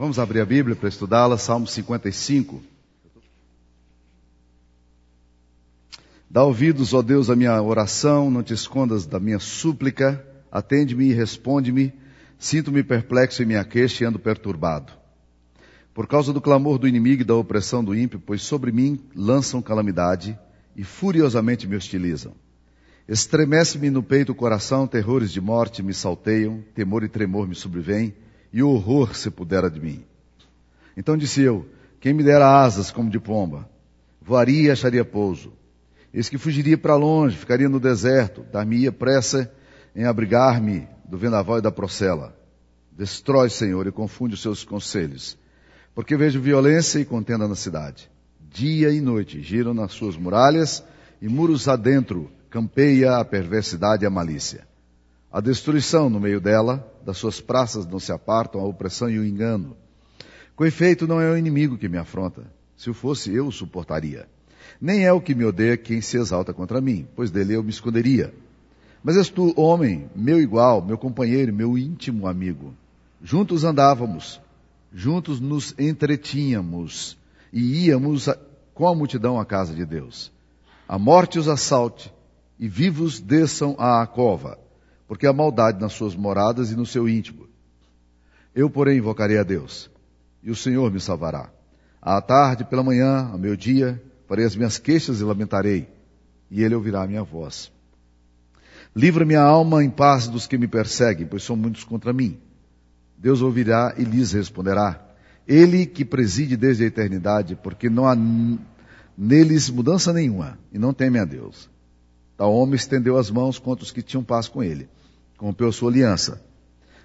Vamos abrir a Bíblia para estudá-la, Salmo 55. Dá ouvidos, ó Deus, à minha oração, não te escondas da minha súplica, atende-me e responde-me. Sinto-me perplexo em minha queixa e ando perturbado. Por causa do clamor do inimigo e da opressão do ímpio, pois sobre mim lançam calamidade e furiosamente me hostilizam. Estremece-me no peito o coração, terrores de morte me salteiam, temor e tremor me sobrevêm, e horror se pudera de mim. Então disse eu, quem me dera asas como de pomba, voaria e acharia pouso. Eis que fugiria para longe, ficaria no deserto, dar-me-ia pressa em abrigar-me do vendaval e da procela. Destrói, Senhor, e confunde os seus conselhos, porque vejo violência e contenda na cidade. Dia e noite giram nas suas muralhas e muros adentro campeia a perversidade e a malícia. A destruição no meio dela, das suas praças não se apartam a opressão e o engano. Com efeito, não é o inimigo que me afronta. Se o fosse, eu o suportaria. Nem é o que me odeia quem se exalta contra mim, pois dele eu me esconderia. Mas és tu, homem, meu igual, meu companheiro, meu íntimo amigo. Juntos andávamos, juntos nos entretínhamos e íamos com a multidão à casa de Deus. A morte os assalte e vivos desçam à cova, porque há maldade nas suas moradas e no seu íntimo. Eu, porém, invocarei a Deus, e o Senhor me salvará. À tarde, pela manhã, ao meu dia, farei as minhas queixas e lamentarei, e ele ouvirá a minha voz. Livra minha alma em paz dos que me perseguem, pois são muitos contra mim. Deus ouvirá e lhes responderá. Ele que preside desde a eternidade, porque não há neles mudança nenhuma, e não teme a Deus. Tal homem estendeu as mãos contra os que tinham paz com ele, rompeu sua aliança.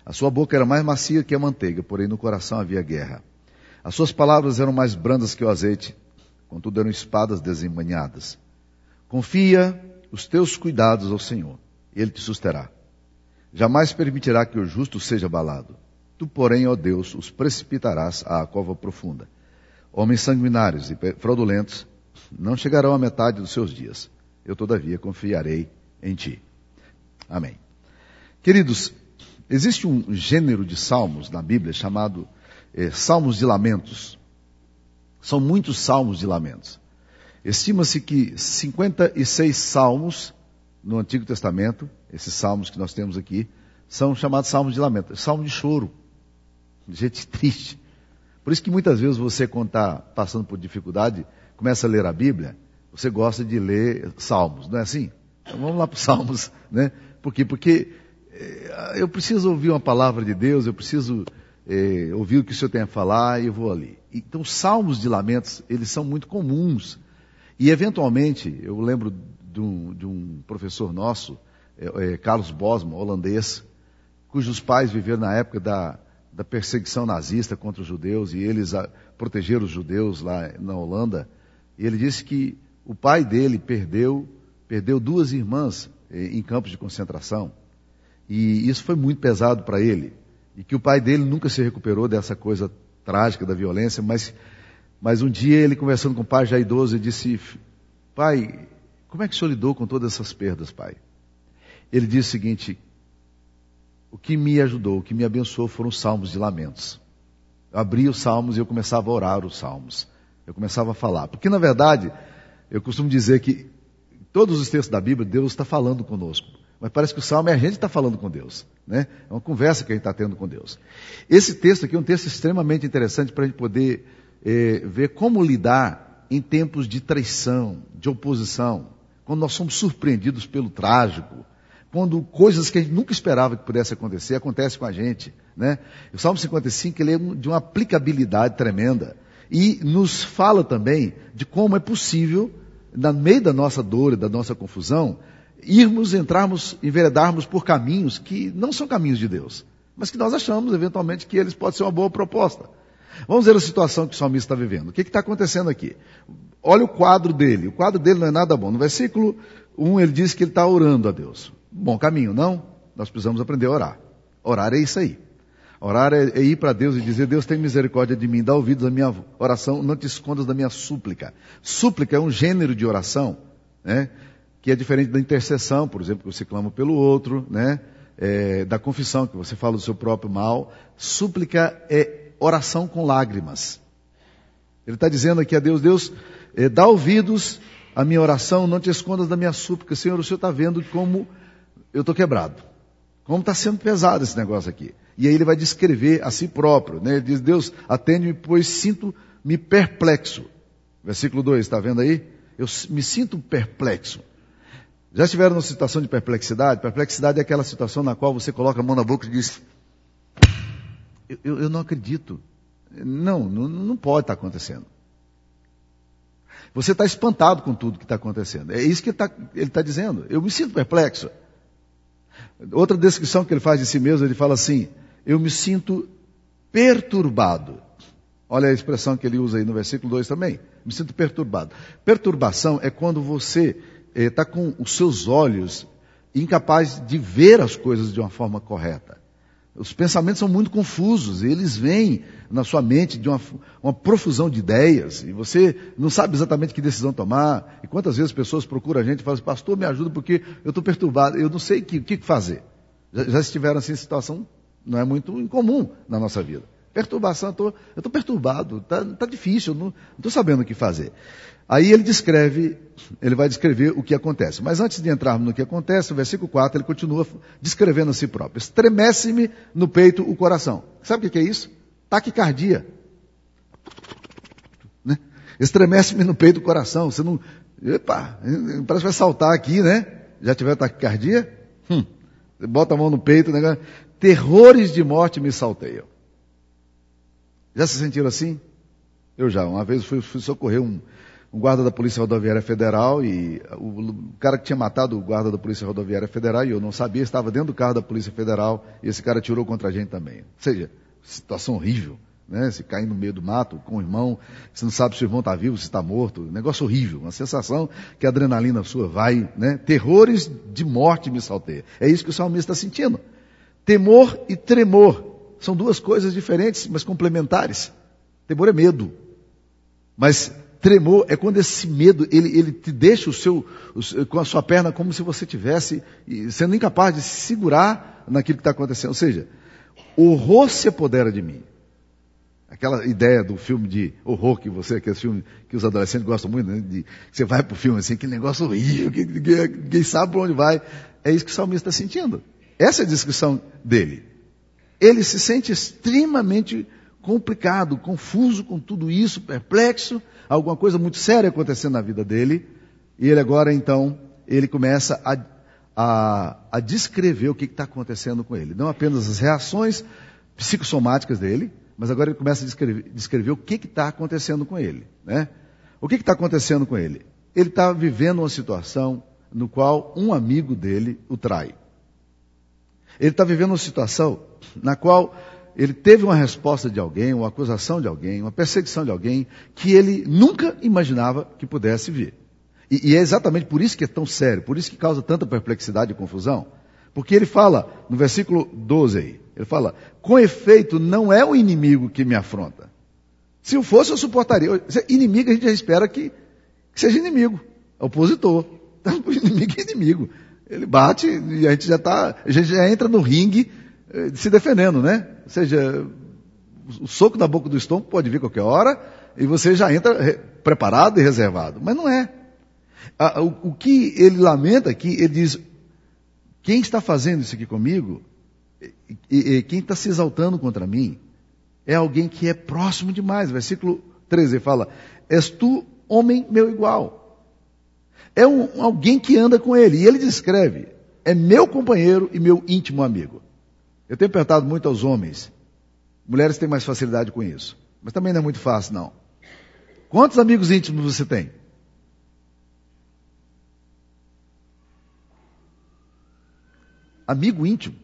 A sua boca era mais macia que a manteiga, porém no coração havia guerra. As suas palavras eram mais brandas que o azeite, contudo eram espadas desembanhadas. Confia os teus cuidados ao Senhor, ele te susterá. Jamais permitirá que o justo seja abalado. Tu, porém, ó Deus, os precipitarás à cova profunda. Homens sanguinários e fraudulentos não chegarão à metade dos seus dias. Eu, todavia, confiarei em ti. Amém. Queridos, existe um gênero de salmos na Bíblia chamado eh, Salmos de Lamentos. São muitos salmos de lamentos. Estima-se que 56 salmos no Antigo Testamento, esses salmos que nós temos aqui, são chamados salmos de lamento, salmo de choro, de gente triste. Por isso que muitas vezes você, quando está passando por dificuldade, começa a ler a Bíblia, você gosta de ler salmos, não é assim? Então vamos lá para os salmos, né? Por quê? Porque eu preciso ouvir uma palavra de Deus, eu preciso eh, ouvir o que o Senhor tem a falar e eu vou ali. Então, salmos de lamentos, eles são muito comuns. E, eventualmente, eu lembro de um, de um professor nosso, eh, Carlos Bosman, holandês, cujos pais viveram na época da, da perseguição nazista contra os judeus e eles a, protegeram os judeus lá na Holanda. E ele disse que o pai dele perdeu, perdeu duas irmãs eh, em campos de concentração. E isso foi muito pesado para ele. E que o pai dele nunca se recuperou dessa coisa trágica da violência, mas, mas um dia ele conversando com o pai já idoso, ele disse, pai, como é que o senhor lidou com todas essas perdas, pai? Ele disse o seguinte, o que me ajudou, o que me abençoou foram os salmos de lamentos. Eu abria os salmos e eu começava a orar os salmos. Eu começava a falar. Porque, na verdade, eu costumo dizer que todos os textos da Bíblia, Deus está falando conosco. Mas parece que o salmo é a gente que está falando com Deus. Né? É uma conversa que a gente está tendo com Deus. Esse texto aqui é um texto extremamente interessante para a gente poder é, ver como lidar em tempos de traição, de oposição, quando nós somos surpreendidos pelo trágico, quando coisas que a gente nunca esperava que pudesse acontecer, acontecem com a gente. Né? O Salmo 55 ele é de uma aplicabilidade tremenda. E nos fala também de como é possível, no meio da nossa dor e da nossa confusão, irmos, entrarmos, enveredarmos por caminhos que não são caminhos de Deus, mas que nós achamos eventualmente que eles podem ser uma boa proposta. Vamos ver a situação que o salmista está vivendo. O que está acontecendo aqui? Olha o quadro dele. O quadro dele não é nada bom. No versículo 1 ele diz que ele está orando a Deus bom caminho, não? Nós precisamos aprender a orar. Orar é isso aí. Orar é, é ir para Deus e dizer, Deus tem misericórdia de mim, dá ouvidos à minha oração, não te escondas da minha súplica. Súplica é um gênero de oração, né? Que é diferente da intercessão, por exemplo, que você clama pelo outro, né? É, da confissão, que você fala do seu próprio mal. Súplica é oração com lágrimas. Ele está dizendo aqui a Deus, Deus, eh, dá ouvidos à minha oração, não te escondas da minha súplica. Senhor, o Senhor está vendo como eu estou quebrado. Como está sendo pesado esse negócio aqui. E aí ele vai descrever a si próprio. Né? Ele diz, Deus, atende-me, pois sinto-me perplexo. Versículo 2, está vendo aí? Eu me sinto perplexo. Já estiveram numa situação de perplexidade? Perplexidade é aquela situação na qual você coloca a mão na boca e diz: Eu, eu, eu não acredito. Não, não, não pode estar acontecendo. Você está espantado com tudo que está acontecendo. É isso que ele está tá dizendo. Eu me sinto perplexo. Outra descrição que ele faz de si mesmo, ele fala assim: Eu me sinto perturbado. Olha a expressão que ele usa aí no versículo 2 também. Me sinto perturbado. Perturbação é quando você está com os seus olhos incapaz de ver as coisas de uma forma correta. Os pensamentos são muito confusos, eles vêm na sua mente de uma, uma, profusão de ideias, e você não sabe exatamente que decisão tomar. E quantas vezes pessoas procuram a gente e falam assim, pastor, me ajuda porque eu estou perturbado, eu não sei o que, que, fazer. Já, já estiveram assim em situação, não é muito incomum na nossa vida. Perturbação, eu estou perturbado, está tá difícil, não estou sabendo o que fazer. Aí ele descreve, ele vai descrever o que acontece. Mas antes de entrarmos no que acontece, no versículo 4, ele continua descrevendo a si próprio. Estremece-me no peito o coração. Sabe o que é isso? Taquicardia. Né? Estremece-me no peito o coração. Você não. Epa, parece que vai saltar aqui, né? Já tiver taquicardia? Hum. Bota a mão no peito, né? Terrores de morte me salteiam. Já se sentiram assim? Eu já. Uma vez fui, fui socorrer um, um guarda da Polícia Rodoviária Federal e o, o, cara que tinha matado o guarda da Polícia Rodoviária Federal e eu não sabia, estava dentro do carro da Polícia Federal e esse cara tirou contra a gente também. Ou seja, situação horrível, né? Se cair no meio do mato com o irmão, você não sabe se o irmão está vivo, se está morto, negócio horrível, uma sensação que a adrenalina sua vai, né? Terrores de morte me salteia. É isso que o salmista está sentindo. Temor e tremor são duas coisas diferentes, mas complementares. Temor é medo, mas Tremor é quando esse medo, ele, ele te deixa o seu, o, com a sua perna como se você tivesse sendo incapaz de se segurar naquilo que está acontecendo. Ou seja, horror se apodera de mim. Aquela ideia do filme de horror que você, aquele filme que os adolescentes gostam muito, né? De, você vai para o filme assim, que negócio horrível, que ninguém sabe para onde vai. É isso que o salmista está sentindo. Essa é a descrição dele. Ele se sente extremamente complicado, confuso com tudo isso, perplexo, alguma coisa muito séria acontecendo na vida dele, e ele agora então, ele começa a, a, a descrever o que está acontecendo com ele. Não apenas as reações psicossomáticas dele, mas agora ele começa a descrever, descrever o que está acontecendo com ele. Né? O que está acontecendo com ele? Ele está vivendo uma situação no qual um amigo dele o trai. Ele está vivendo uma situação na qual ele teve uma resposta de alguém, uma acusação de alguém, uma perseguição de alguém que ele nunca imaginava que pudesse vir. E, e, é exatamente por isso que é tão sério, por isso que causa tanta perplexidade e confusão. Porque ele fala, no versículo 12 aí, ele fala, com efeito, não é o inimigo que me afronta. Se eu fosse, eu suportaria. Inimigo, a gente já espera que, que seja inimigo, opositor. Então, inimigo é inimigo. Ele bate e a gente já tá, a gente já entra no ringue se defendendo, né? Ou seja, o soco na boca do estômago pode vir qualquer hora e você já entra preparado e reservado. Mas não é. O, que ele lamenta aqui, ele diz: quem está fazendo isso aqui comigo, e, quem está se exaltando contra mim, é alguém que é próximo demais. Versículo 13 fala: És tu, homem meu igual. É um, alguém que anda com ele. E ele descreve: é meu companheiro e meu íntimo amigo. Eu tenho perguntado muito aos homens. Mulheres têm mais facilidade com isso. Mas também não é muito fácil, não. Quantos amigos íntimos você tem? Amigo íntimo.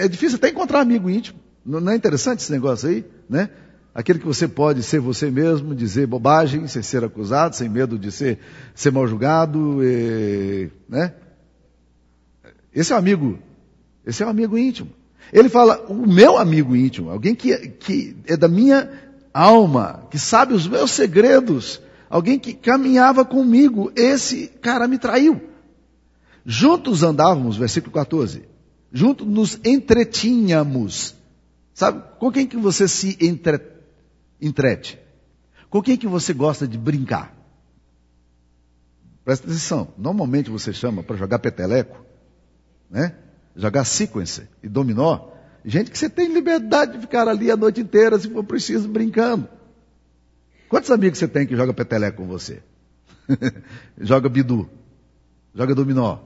É difícil até encontrar amigo íntimo. Não é interessante esse negócio aí, né? Aquele que você pode ser você mesmo, dizer bobagem, sem ser acusado, sem medo de ser, ser mal julgado, e, né? Esse é um amigo esse é um amigo íntimo. Ele fala, o meu amigo íntimo, alguém que, que é da minha alma, que sabe os meus segredos, alguém que caminhava comigo, esse cara me traiu. Juntos andávamos, versículo 14. Juntos nos entretínhamos. Sabe, com quem que você se entre, entrete? Com quem que você gosta de brincar? Presta atenção, normalmente você chama para jogar peteleco, né? Jogar sequence e dominó, gente que você tem liberdade de ficar ali a noite inteira, se for preciso, brincando. Quantos amigos você tem que joga peteleco com você? joga bidu, joga dominó,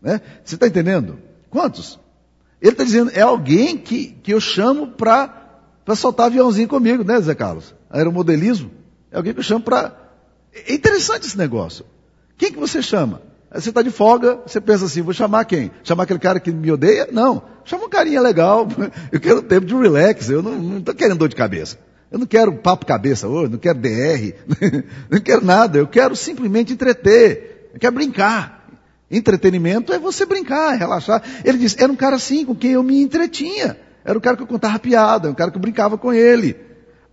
né? Você está entendendo? Quantos? Ele está dizendo, é alguém que, que eu chamo para soltar aviãozinho comigo, né, Zé Carlos? Aeromodelismo. É alguém que eu chamo para. É interessante esse negócio. Quem que você chama? Você está de folga, você pensa assim, vou chamar quem? Chamar aquele cara que me odeia? Não. Chama um carinha legal. Eu quero tempo de relax. Eu não estou querendo dor de cabeça. Eu não quero papo cabeça hoje, não quero DR, não quero nada. Eu quero simplesmente entreter. Eu quero brincar. Entretenimento é você brincar, relaxar. Ele disse, era um cara assim, com quem eu me entretinha. Era o cara que eu contava piada, um cara que eu brincava com ele.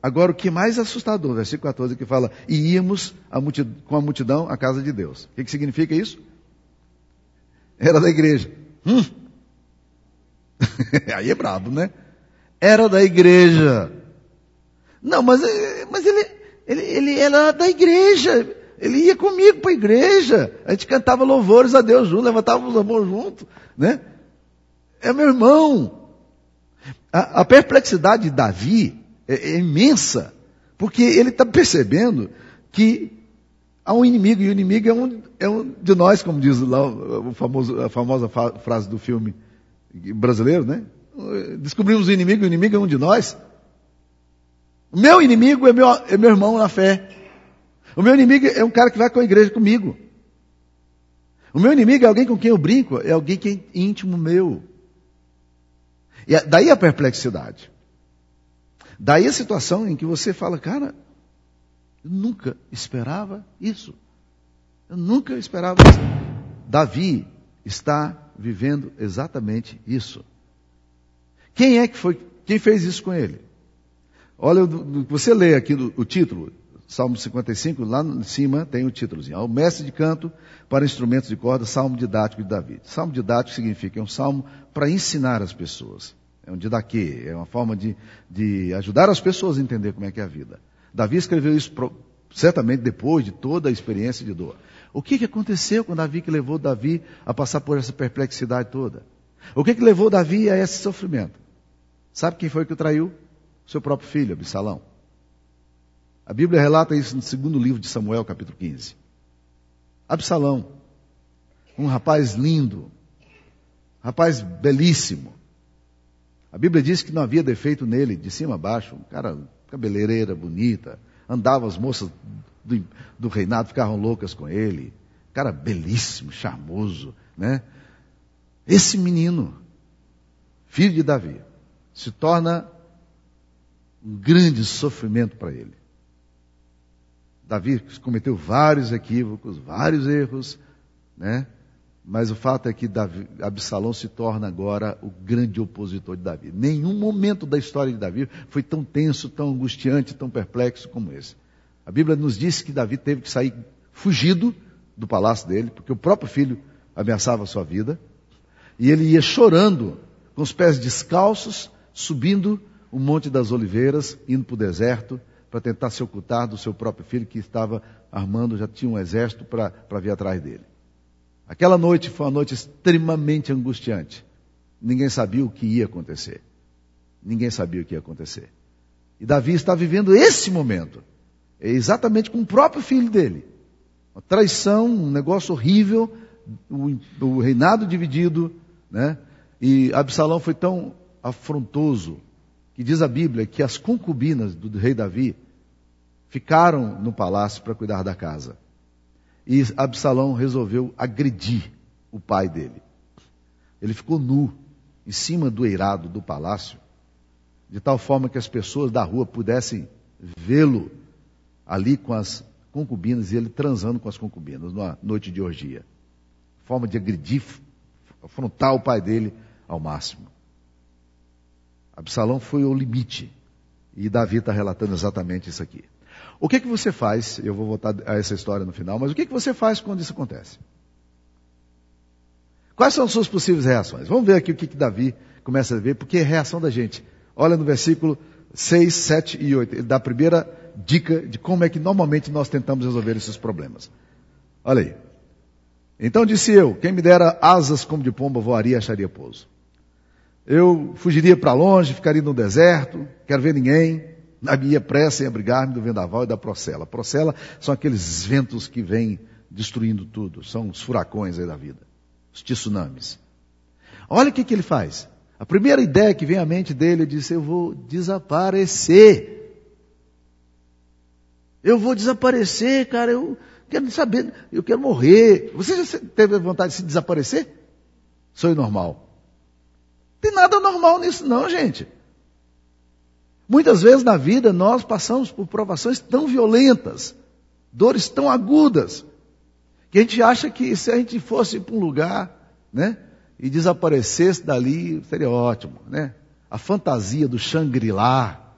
Agora, o que é mais assustador, versículo 14, que fala, e íamos a multidão, com a multidão à casa de Deus. O que, que significa isso? Era da igreja. Hum. Aí é brabo, né? Era da igreja. Não, mas, mas ele, ele, ele era da igreja. Ele ia comigo para a igreja. A gente cantava louvores a Deus junto, levantava os amores junto, né? É meu irmão. A, a perplexidade de Davi é, é imensa, porque ele está percebendo que há um inimigo, e o inimigo é um, é um de nós, como diz lá o famoso, a famosa frase do filme brasileiro, né? Descobrimos o inimigo, o inimigo é um de nós. O meu inimigo é meu, é meu irmão na fé. O meu inimigo é um cara que vai com a igreja comigo. O meu inimigo é alguém com quem eu brinco, é alguém que é íntimo meu. E daí a perplexidade. Daí a situação em que você fala, cara, eu nunca esperava isso. Eu nunca esperava isso. Davi está vivendo exatamente isso. Quem é que foi, quem fez isso com ele? Olha, você lê aqui o título, Salmo 55, lá em cima tem o títulozinho. O mestre de canto para instrumentos de corda, Salmo didático de Davi. Salmo didático significa é um salmo para ensinar as pessoas. É um didaquê, é uma forma de, de ajudar as pessoas a entender como é que é a vida. Davi escreveu isso certamente depois de toda a experiência de dor. O que, que aconteceu com Davi que levou Davi a passar por essa perplexidade toda? O que, que levou Davi a esse sofrimento? Sabe quem foi que o traiu? Seu próprio filho, Absalão. A Bíblia relata isso no segundo livro de Samuel, capítulo 15. Absalão, um rapaz lindo, rapaz belíssimo. A Bíblia diz que não havia defeito nele, de cima a baixo, um cara, cabeleireira bonita, andava as moças do, do reinado ficavam loucas com ele, cara belíssimo, charmoso, né? Esse menino, filho de Davi, se torna um grande sofrimento para ele. Davi cometeu vários equívocos, vários erros, né? Mas o fato é que Davi, Absalão se torna agora o grande opositor de Davi. Nenhum momento da história de Davi foi tão tenso, tão angustiante, tão perplexo como esse. A Bíblia nos diz que Davi teve que sair fugido do palácio dele, porque o próprio filho ameaçava a sua vida. E ele ia chorando, com os pés descalços, subindo o Monte das Oliveiras, indo para o deserto, para tentar se ocultar do seu próprio filho que estava armando, já tinha um exército para vir atrás dele. Aquela noite foi uma noite extremamente angustiante. Ninguém sabia o que ia acontecer. Ninguém sabia o que ia acontecer. E Davi está vivendo esse momento. É exatamente com o próprio filho dele. Uma traição, um negócio horrível, o, reinado dividido, né? E Absalão foi tão afrontoso que diz a Bíblia que as concubinas do rei Davi ficaram no palácio para cuidar da casa. E Absalão resolveu agredir o pai dele. Ele ficou nu em cima do eirado do palácio, de tal forma que as pessoas da rua pudessem vê-lo ali com as concubinas e ele transando com as concubinas numa noite de orgia. Forma de agredir, afrontar o pai dele ao máximo. Absalão foi ao limite. E Davi está relatando exatamente isso aqui. O que, que você faz? Eu vou voltar a essa história no final, mas o que, que você faz quando isso acontece? Quais são as suas possíveis reações? Vamos ver aqui o que, que Davi começa a ver, porque é a reação da gente. Olha no versículo 6, 7 e 8. Ele dá a primeira dica de como é que normalmente nós tentamos resolver esses problemas. Olha aí. Então disse eu: quem me dera asas como de pomba voaria e acharia pouso. Eu fugiria para longe, ficaria no deserto, quero ver ninguém, na minha pressa em abrigar-me do vendaval e da procela. Procela são aqueles ventos que vêm destruindo tudo, são os furacões aí da vida, os tsunamis. Olha o que, que ele faz. A primeira ideia que vem à mente dele, ele disse: Eu vou desaparecer. Eu vou desaparecer, cara. Eu quero saber, eu quero morrer. Você já teve vontade de se desaparecer? Sou normal. Tem nada normal nisso, não, gente. Muitas vezes na vida nós passamos por provações tão violentas, dores tão agudas, que a gente acha que se a gente fosse para um lugar, né, e desaparecesse dali, seria ótimo, né? A fantasia do Shangri-La,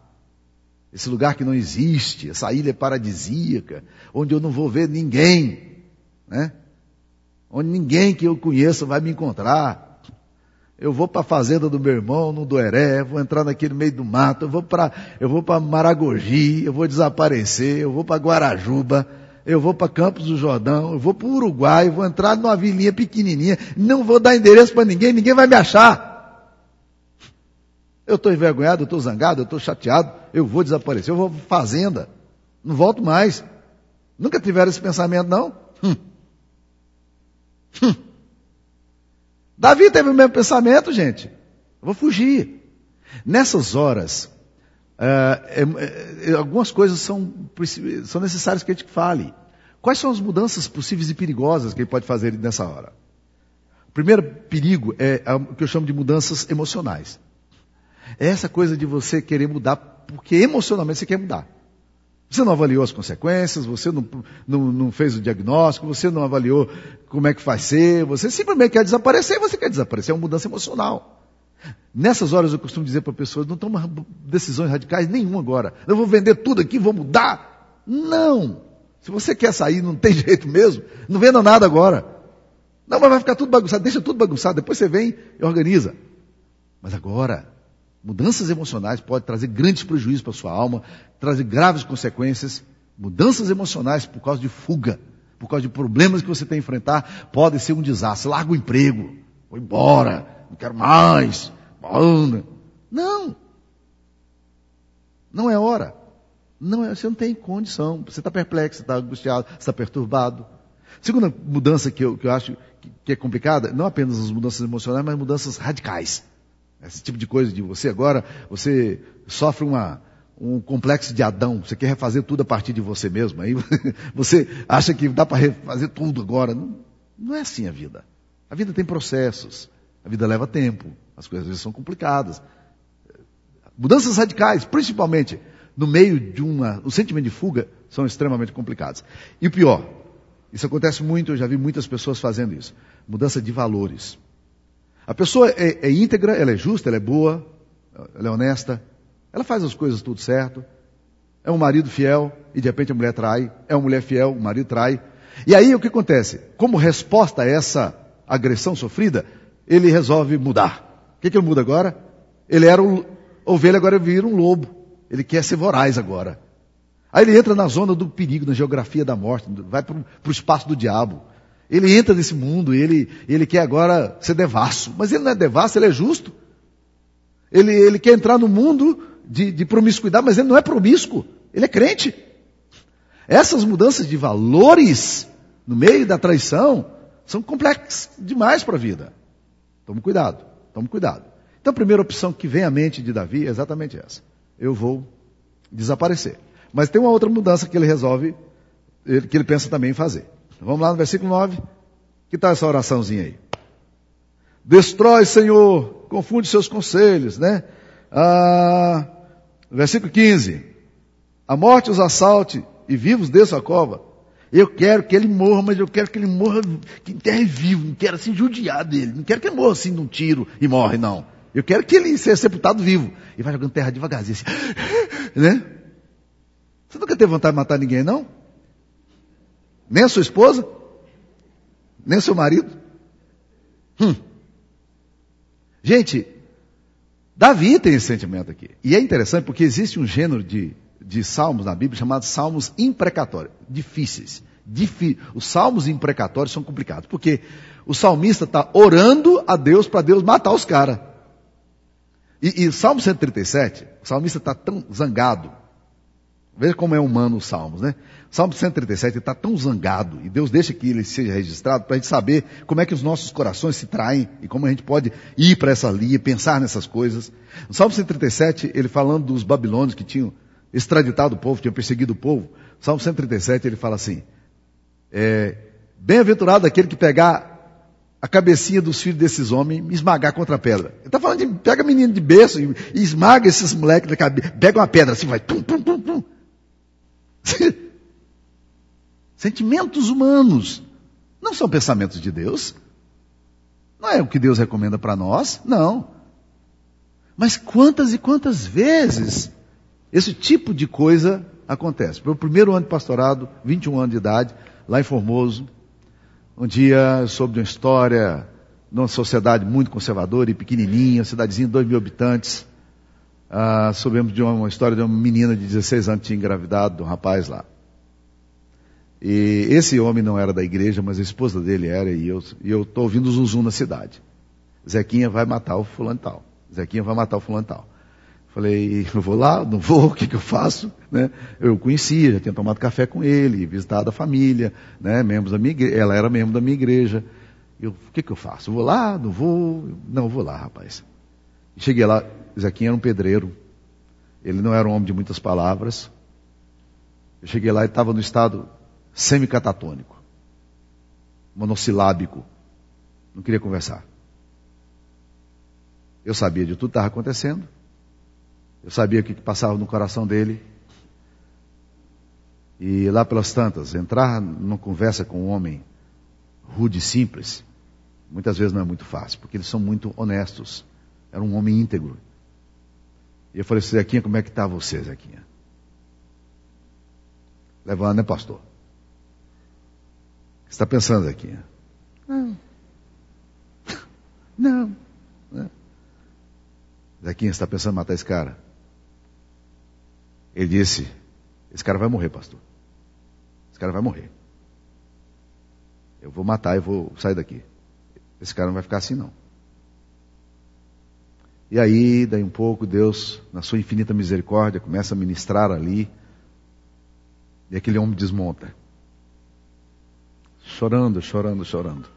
esse lugar que não existe, essa ilha paradisíaca, onde eu não vou ver ninguém, né? Onde ninguém que eu conheça vai me encontrar. Eu vou para a fazenda do meu irmão, no Doeré, vou entrar naquele meio do mato, eu vou para eu vou para Maragogi, eu vou desaparecer, eu vou para Guarajuba, eu vou para Campos do Jordão, eu vou para o Uruguai, vou entrar numa vilinha pequenininha, não vou dar endereço para ninguém, ninguém vai me achar. Eu estou envergonhado, eu estou zangado, eu estou chateado, eu vou desaparecer, eu vou para fazenda, não volto mais. Nunca tiveram esse pensamento, não? Hum. Hum. Davi teve o mesmo pensamento, gente. Eu vou fugir. Nessas horas, é, é, algumas coisas são, são necessárias que a gente fale. Quais são as mudanças possíveis e perigosas que ele pode fazer nessa hora? O primeiro perigo é o que eu chamo de mudanças emocionais. É essa coisa de você querer mudar porque emocionalmente você quer mudar. Você não avaliou as consequências, você não, não, não, fez o diagnóstico, você não avaliou como é que vai ser, você simplesmente quer desaparecer, você quer desaparecer, é uma mudança emocional. Nessas horas eu costumo dizer para pessoas, não toma decisões radicais nenhuma agora. Eu vou vender tudo aqui, vou mudar. Não! Se você quer sair, não tem jeito mesmo, não venda nada agora. Não, mas vai ficar tudo bagunçado, deixa tudo bagunçado, depois você vem e organiza. Mas agora, Mudanças emocionais podem trazer grandes prejuízos para a sua alma, trazer graves consequências. Mudanças emocionais por causa de fuga, por causa de problemas que você tem que enfrentar, podem ser um desastre. Larga o emprego, vou embora, não quero mais, banda. Não. Não é hora. Não é, você não tem condição. Você está perplexo, está angustiado, está perturbado. Segunda mudança que eu, que eu acho que, que é complicada, não apenas as mudanças emocionais, mas mudanças radicais. Esse tipo de coisa de você agora, você sofre uma, um complexo de Adão, você quer refazer tudo a partir de você mesmo, aí você acha que dá para refazer tudo agora. Não, não é assim a vida. A vida tem processos, a vida leva tempo, as coisas às vezes são complicadas. Mudanças radicais, principalmente no meio de uma, o sentimento de fuga, são extremamente complicadas. E o pior, isso acontece muito, eu já vi muitas pessoas fazendo isso. Mudança de valores. A pessoa é, é íntegra, ela é justa, ela é boa, ela é honesta, ela faz as coisas tudo certo. É um marido fiel e de repente a mulher trai. É uma mulher fiel, o marido trai. E aí o que acontece? Como resposta a essa agressão sofrida, ele resolve mudar. O que, que ele muda agora? Ele era um ovelha, agora vira um lobo. Ele quer ser voraz agora. Aí ele entra na zona do perigo, na geografia da morte, vai para o espaço do diabo. Ele entra nesse mundo, ele, ele quer agora ser devasso. Mas ele não é devasso, ele é justo. Ele, ele quer entrar no mundo de, de promiscuidade, mas ele não é promíscuo. Ele é crente. Essas mudanças de valores no meio da traição são complexas demais para a vida. Tome cuidado, tome cuidado. Então a primeira opção que vem à mente de Davi é exatamente essa. Eu vou desaparecer. Mas tem uma outra mudança que ele resolve, que ele pensa também em fazer. Vamos lá no versículo 9. Que tal essa oraçãozinha aí? Destrói, Senhor, confunde seus conselhos, né? Ah, versículo 15. A morte os assalte e vivos desça a cova. Eu quero que ele morra, mas eu quero que ele morra, que enterre vivo, não quero assim judiar dele, não quero que ele morra assim num tiro e morre, não. Eu quero que ele seja sepultado vivo. E vai jogando terra devagarzinho assim, né? Você nunca teve vontade de matar ninguém, não? Nem a sua esposa? Nem o seu marido? Hum. Gente, Davi tem esse sentimento aqui. E é interessante porque existe um gênero de, de salmos na Bíblia chamado salmos imprecatórios, difíceis. Difi Os salmos imprecatórios são complicados, porque o salmista está orando a Deus para Deus matar os caras. E, e Salmo 137, o salmista está tão zangado. Veja como é humano os salmos, né? Salmo 137 está tão zangado, e Deus deixa que ele seja registrado para a gente saber como é que os nossos corações se traem e como a gente pode ir para essa linha, pensar nessas coisas. No Salmo 137, ele falando dos babilônios que tinham extraditado o povo, tinham perseguido o povo. Salmo 137, ele fala assim: é, Bem-aventurado aquele que pegar a cabecinha dos filhos desses homens e esmagar contra a pedra. Ele está falando de pega menino de berço e, e esmaga esses moleques da cabeça, pega uma pedra assim, vai tum, tum, tum, tum. Sentimentos humanos não são pensamentos de Deus. Não é o que Deus recomenda para nós, não. Mas quantas e quantas vezes esse tipo de coisa acontece? O primeiro ano de pastorado, 21 anos de idade, lá em Formoso, um dia soube de uma história de uma sociedade muito conservadora e pequenininha, cidadezinha de 2 mil habitantes. Ah, soubemos de uma, uma, história de uma menina de 16 anos que tinha engravidado de um rapaz lá. E esse homem não era da igreja, mas a esposa dele era, e eu estou ouvindo o Zuzum na cidade. Zequinha vai matar o fulano tal. Zequinha vai matar o fulano tal. Falei, eu vou lá, não vou, o que, que eu faço? Né? Eu conhecia, já tinha tomado café com ele, visitado a família, né? membros da minha igreja, ela era membro da minha igreja. Eu, o que, que eu faço? vou lá, não vou? Não, vou lá, rapaz. Cheguei lá, Zequinha era um pedreiro. Ele não era um homem de muitas palavras. Eu cheguei lá e estava no estado semicatatônico, monossilábico. Não queria conversar. Eu sabia de tudo que estava acontecendo. Eu sabia o que passava no coração dele. E lá pelas tantas, entrar numa conversa com um homem rude e simples, muitas vezes não é muito fácil, porque eles são muito honestos. Era um homem íntegro. E eu falei, Zequinha, como é que está você, Zequinha? Levando, né, pastor? Está pensando, Zequinha? Não. Não. Zequinha, você está pensando em matar esse cara? Ele disse: Esse cara vai morrer, pastor. Esse cara vai morrer. Eu vou matar e vou sair daqui. Esse cara não vai ficar assim, não. E aí, daí um pouco, Deus, na sua infinita misericórdia, começa a ministrar ali. E aquele homem desmonta. Chorando, chorando, chorando.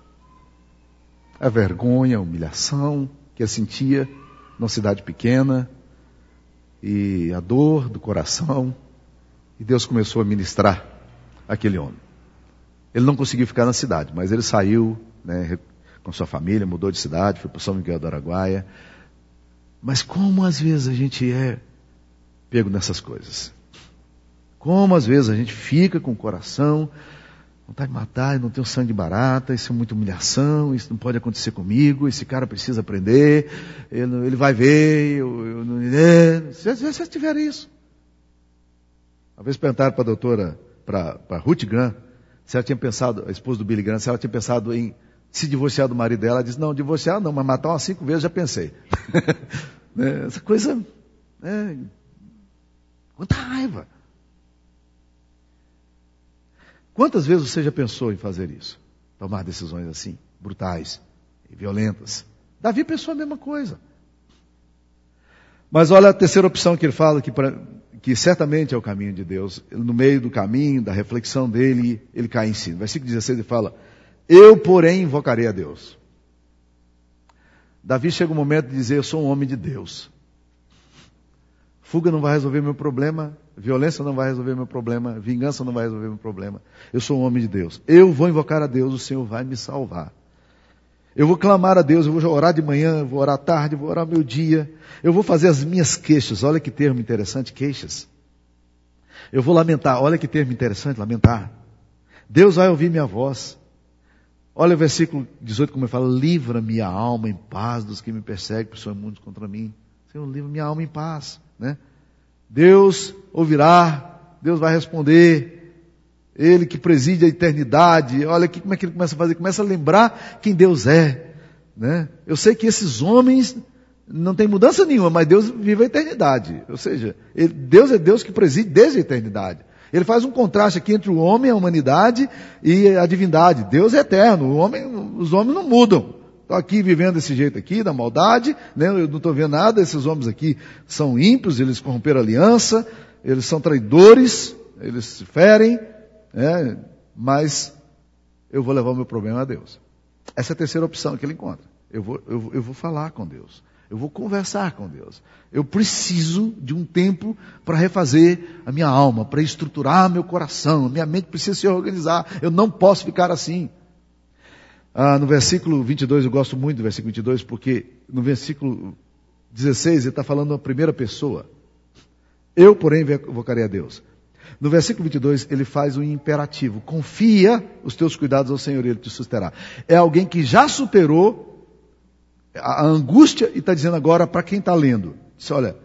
A vergonha, a humilhação que ele sentia numa cidade pequena, e a dor do coração. E Deus começou a ministrar aquele homem. Ele não conseguiu ficar na cidade, mas ele saiu né, com sua família, mudou de cidade, foi para São Miguel do Araguaia. Mas como às vezes a gente é pego nessas coisas? Como às vezes a gente fica com o coração vontade de matar, eu não tenho sangue barata, isso é muita humilhação, isso não pode acontecer comigo, esse cara precisa aprender, ele, ele vai ver, eu, eu não, é, se, se tiver isso. Uma vez perguntaram para a doutora, para Ruth Grant, se ela tinha pensado, a esposa do Billy Grant, se ela tinha pensado em se divorciar do marido dela, ela disse, não, divorciar não, mas matar umas cinco vezes já pensei. Né, essa coisa, é, quanta raiva. Quantas vezes você já pensou em fazer isso? Tomar decisões assim, brutais e violentas. Davi pensou a mesma coisa. Mas olha a terceira opção que ele fala, que, pra, que certamente é o caminho de Deus. No meio do caminho, da reflexão dele, ele cai em si. No versículo 16 ele fala, eu porém invocarei a Deus. Davi chega o momento de dizer, eu sou um homem de Deus. Fuga não vai resolver meu problema, violência não vai resolver meu problema, vingança não vai resolver meu problema. Eu sou um homem de Deus. Eu vou invocar a Deus, o Senhor vai me salvar. Eu vou clamar a Deus, eu vou orar de manhã, vou orar tarde, vou orar meu dia. Eu vou fazer as minhas queixas. Olha que termo interessante, queixas. Eu vou lamentar. Olha que termo interessante, lamentar. Deus vai ouvir minha voz. Olha o versículo 18 como ele fala, livra minha alma em paz dos que me perseguem, por são muitos contra mim. Senhor, livra minha alma em paz. Né? Deus ouvirá, Deus vai responder. Ele que preside a eternidade, olha aqui como é que ele começa a fazer, começa a lembrar quem Deus é. Né? Eu sei que esses homens não tem mudança nenhuma, mas Deus vive a eternidade. Ou seja, ele, Deus é Deus que preside desde a eternidade. Ele faz um contraste aqui entre o homem, a humanidade e a divindade. Deus é eterno, homem, os homens não mudam. Estou aqui vivendo desse jeito aqui, da maldade, né? eu não estou vendo nada, esses homens aqui são ímpios, eles corromperam a aliança, eles são traidores, eles se ferem, né? mas eu vou levar o meu problema a Deus. Essa é a terceira opção que ele encontra. Eu vou, eu, eu vou falar com Deus. Eu vou conversar com Deus. Eu preciso de um tempo para refazer a minha alma, para estruturar meu coração. Minha mente precisa se organizar. Eu não posso ficar assim. Ah, no versículo 22, eu gosto muito do versículo 22, porque no versículo 16 ele está falando na primeira pessoa. Eu, porém, invocarei a Deus. No versículo 22, ele faz um imperativo. Confia os teus cuidados ao Senhor e Ele te susterá. É alguém que já superou a angústia e está dizendo agora para quem está lendo. Diz, olha,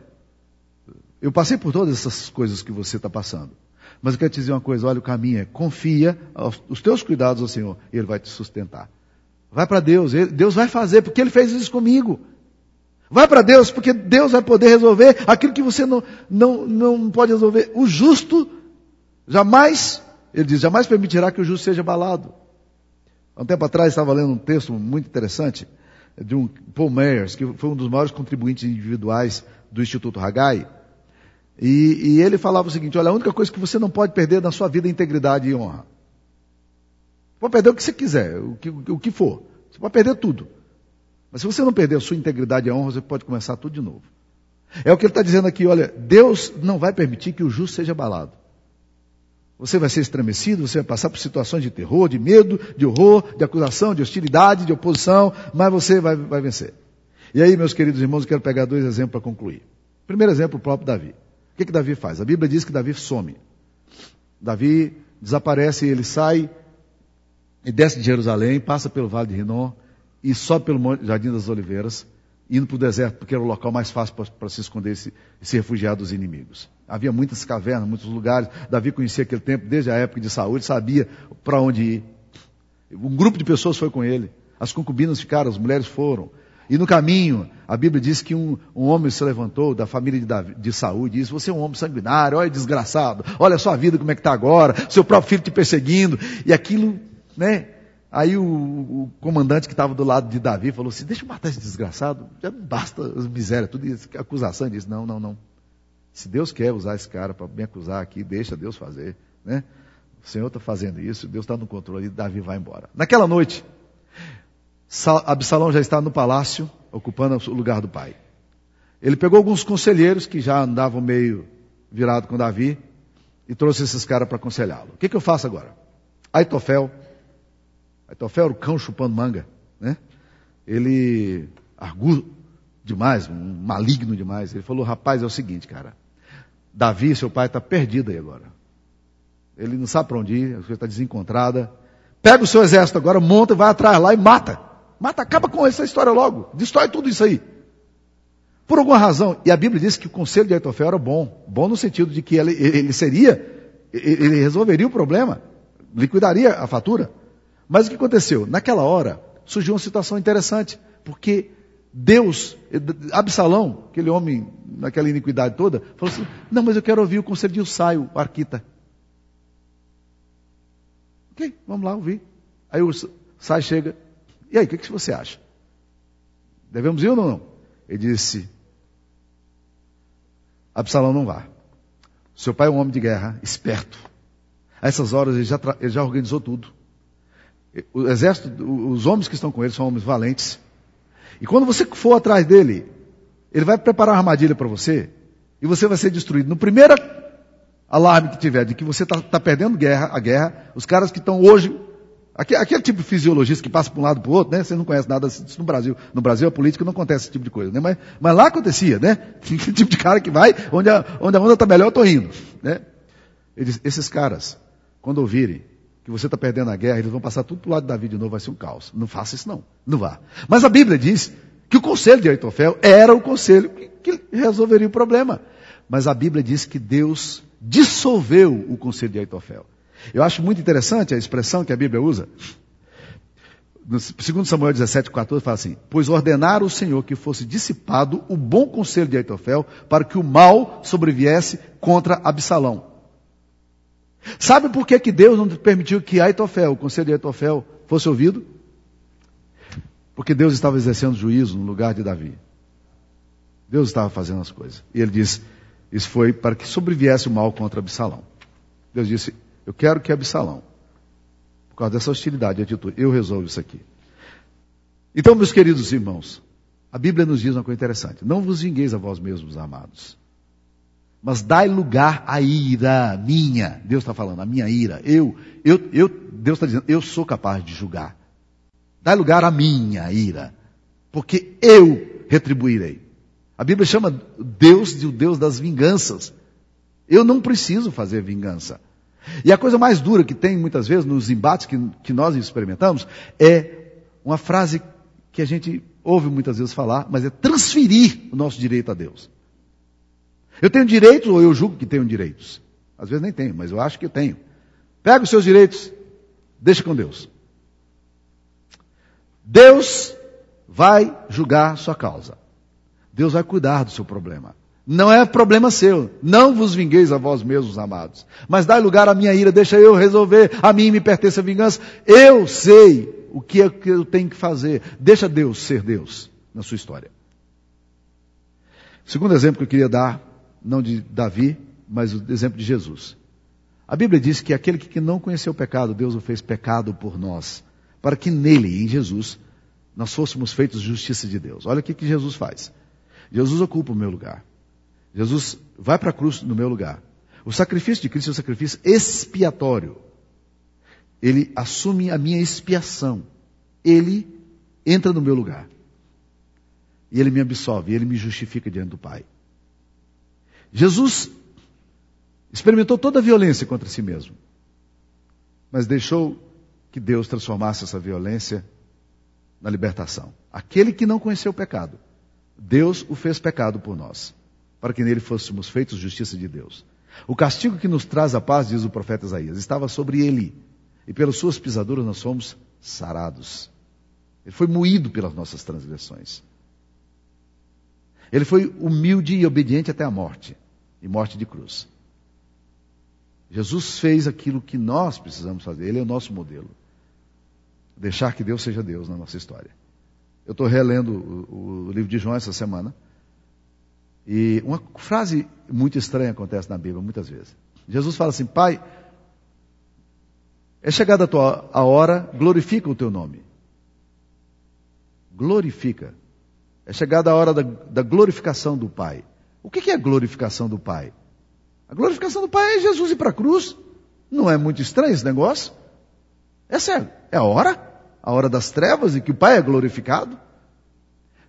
eu passei por todas essas coisas que você está passando. Mas eu quero te dizer uma coisa, olha, o caminho é, confia os teus cuidados ao Senhor e Ele vai te sustentar. Vai para Deus, Deus vai fazer, porque Ele fez isso comigo. Vai para Deus, porque Deus vai poder resolver aquilo que você não, não, não pode resolver. O justo jamais, ele diz, jamais permitirá que o justo seja abalado. Há um tempo atrás estava lendo um texto muito interessante de um Paul Meyers, que foi um dos maiores contribuintes individuais do Instituto Hagai. E, e, ele falava o seguinte: olha, a única coisa que você não pode perder na sua vida é integridade e honra. Pode perder o que você quiser, o que, o que for. Você pode perder tudo. Mas se você não perder a sua integridade e a honra, você pode começar tudo de novo. É o que ele está dizendo aqui, olha, Deus não vai permitir que o justo seja abalado. Você vai ser estremecido, você vai passar por situações de terror, de medo, de horror, de acusação, de hostilidade, de oposição, mas você vai, vai vencer. E aí, meus queridos irmãos, eu quero pegar dois exemplos para concluir. Primeiro exemplo, o próprio Davi. O que, que Davi faz? A Bíblia diz que Davi some. Davi desaparece, ele sai e desce de Jerusalém, passa pelo Vale de Rinom e sobe pelo Jardim das Oliveiras, indo para o deserto, porque era o local mais fácil para se esconder e se, refugiar dos inimigos. Havia muitas cavernas, muitos lugares. Davi conhecia aquele tempo desde a época de saúde, sabia para onde ir. Um grupo de pessoas foi com ele. As concubinas ficaram, as mulheres foram. E no caminho, a Bíblia diz que um, um homem se levantou da família de, Davi, de Saúl e disse: Você é um homem sanguinário, olha desgraçado, olha a sua vida como é que está agora, seu próprio filho te perseguindo. E aquilo, né? Aí o, o comandante que estava do lado de Davi falou assim: Deixa eu matar esse desgraçado, já não basta as misérias, tudo isso, acusação. Ele disse: Não, não, não. Se Deus quer usar esse cara para me acusar aqui, deixa Deus fazer. Né? O Senhor está fazendo isso, Deus está no controle e Davi vai embora. Naquela noite, Absalão já está no palácio, ocupando o lugar do pai. Ele pegou alguns conselheiros que já andavam meio virado com Davi e trouxe esses caras para aconselhá-lo. O que, que, eu faço agora? Aitofel, Aitofel era o cão chupando manga, né? Ele arguu demais, maligno demais. Ele falou, rapaz, é o seguinte, cara, Davi, seu pai, está perdido aí agora. Ele não sabe para onde ir, a coisa está desencontrada. Pega o seu exército agora, monta, vai atrás lá e mata. Mata, acaba com essa história logo. Destrói tudo isso aí. Por alguma razão, e a Bíblia diz que o conselho de Aitofel era bom. Bom no sentido de que ele, ele seria, ele resolveria o problema, liquidaria a fatura. Mas o que aconteceu? Naquela hora, surgiu uma situação interessante, porque Deus, Absalão, aquele homem naquela iniquidade toda, falou assim: Não, mas eu quero ouvir o conselho de Usai, o arquita. Ok, vamos lá ouvir. Aí o Sai chega, e aí, o que, que você acha? Devemos ir ou não? Ele disse: Absalão não vá. Seu pai é um homem de guerra, esperto. A essas horas ele já, ele já organizou tudo. O exército, os homens que estão com ele são homens valentes e quando você for atrás dele, ele vai preparar uma armadilha para você e você vai ser destruído. No primeiro alarme que tiver de que você está tá perdendo guerra, a guerra, os caras que estão hoje, aquele, aquele, tipo de fisiologista que passa para um lado para o outro, né? Você não conhece nada disso no Brasil. No Brasil a política não acontece esse tipo de coisa, né? Mas, mas lá acontecia, né? Aquele tipo de cara que vai, onde a, onde a onda está melhor, eu estou indo, né? Diz, esses caras, quando ouvirem que você está perdendo a guerra, eles vão passar tudo para o lado de Davi de novo, vai ser um caos. Não faça isso não, não vá. Mas a Bíblia diz que o conselho de Aitofel era o conselho que, resolveria o problema. Mas a Bíblia diz que Deus dissolveu o conselho de Aitofel. Eu acho muito interessante a expressão que a Bíblia usa. no 2 Samuel 17, 14, fala assim: Pois ordenara o Senhor que fosse dissipado o bom conselho de Aitofel para que o mal sobreviesse contra Absalão. Sabe por que, que Deus não permitiu que Aitofel, o conselho de Aitofel, fosse ouvido? Porque Deus estava exercendo juízo no lugar de Davi. Deus estava fazendo as coisas. E ele disse: Isso foi para que sobreviesse o mal contra Absalão. Deus disse: Eu quero que Absalão por causa dessa hostilidade e atitude. Eu resolvo isso aqui. Então, meus queridos irmãos, a Bíblia nos diz uma coisa interessante. Não vos vingueis a vós mesmos, amados. Mas dai lugar à ira minha. Deus está falando, a minha ira. Eu, eu, eu, Deus está dizendo, eu sou capaz de julgar. Dai lugar à minha ira. Porque eu retribuirei. A Bíblia chama Deus de o Deus das vinganças. Eu não preciso fazer vingança. E a coisa mais dura que tem muitas vezes nos embates que, que nós experimentamos é uma frase que a gente ouve muitas vezes falar, mas é transferir o nosso direito a Deus. Eu tenho direitos ou eu julgo que tenho direitos? Às vezes nem tenho, mas eu acho que eu tenho. Pega os seus direitos, deixa com Deus. Deus vai julgar sua causa. Deus vai cuidar do seu problema. Não é problema seu. Não vos vingueis a vós mesmos, amados. Mas dai lugar à minha ira, deixa eu resolver. A mim me pertence a vingança. Eu sei o que é que eu tenho que fazer. Deixa Deus ser Deus na sua história. Segundo exemplo que eu queria dar, não de Davi, mas o exemplo de Jesus. A Bíblia diz que aquele que não conheceu o pecado, Deus o fez pecado por nós, para que nele, em Jesus, nós fôssemos feitos justiça de Deus. Olha o que, que Jesus faz. Jesus ocupa o meu lugar. Jesus vai para a cruz no meu lugar. O sacrifício de Cristo é um sacrifício expiatório. Ele assume a minha expiação. Ele entra no meu lugar. E ele me absolve, ele me justifica diante do Pai. Jesus experimentou toda a violência contra si mesmo. Mas deixou que Deus transformasse essa violência na libertação. Aquele que não conheceu o pecado, Deus o fez pecado por nós para que nele fôssemos feitos justiça de Deus. O castigo que nos traz a paz, diz o profeta Isaías, estava sobre ele, e pelas suas pisaduras nós fomos sarados. Ele foi moído pelas nossas transgressões. Ele foi humilde e obediente até a morte, e morte de cruz. Jesus fez aquilo que nós precisamos fazer, ele é o nosso modelo. Deixar que Deus seja Deus na nossa história. Eu estou relendo o, o livro de João essa semana. E uma frase muito estranha acontece na Bíblia muitas vezes. Jesus fala assim: Pai, é chegada a tua a hora, glorifica o teu nome. Glorifica. É chegada a hora da, da glorificação do Pai. O que, que é a glorificação do Pai? A glorificação do Pai é Jesus ir para a cruz. Não é muito estranho esse negócio? Essa é, é a hora, a hora das trevas e que o Pai é glorificado.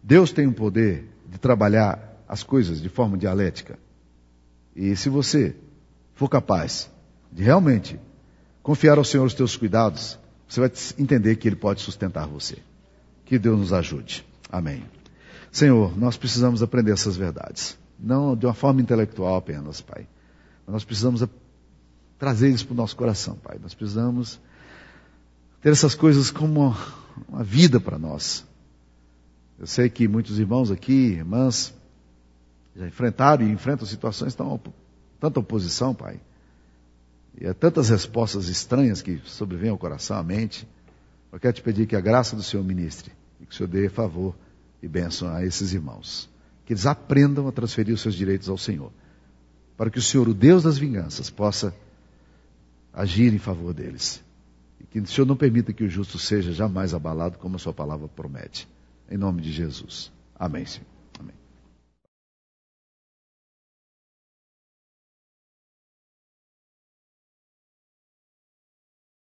Deus tem o poder de trabalhar as coisas de forma dialética. E se você for capaz de realmente confiar ao Senhor os teus cuidados, você vai entender que Ele pode sustentar você. Que Deus nos ajude. Amém. Senhor, nós precisamos aprender essas verdades. Não de uma forma intelectual apenas, Pai. Nós precisamos trazer isso para o nosso coração, Pai. Nós precisamos ter essas coisas como uma, uma vida para nós. Eu sei que muitos irmãos aqui, irmãs, já enfrentaram e enfrentam situações tão tanta oposição, Pai. E há tantas respostas estranhas que sobrevêm ao coração, à mente. Eu quero te pedir que a graça do Senhor ministre e que o Senhor dê favor e bênção a esses irmãos. Que eles aprendam a transferir os seus direitos ao Senhor. Para que o Senhor, o Deus das vinganças, possa agir em favor deles. E que o Senhor não permita que o justo seja jamais abalado, como a sua palavra promete. Em nome de Jesus. Amém, Senhor.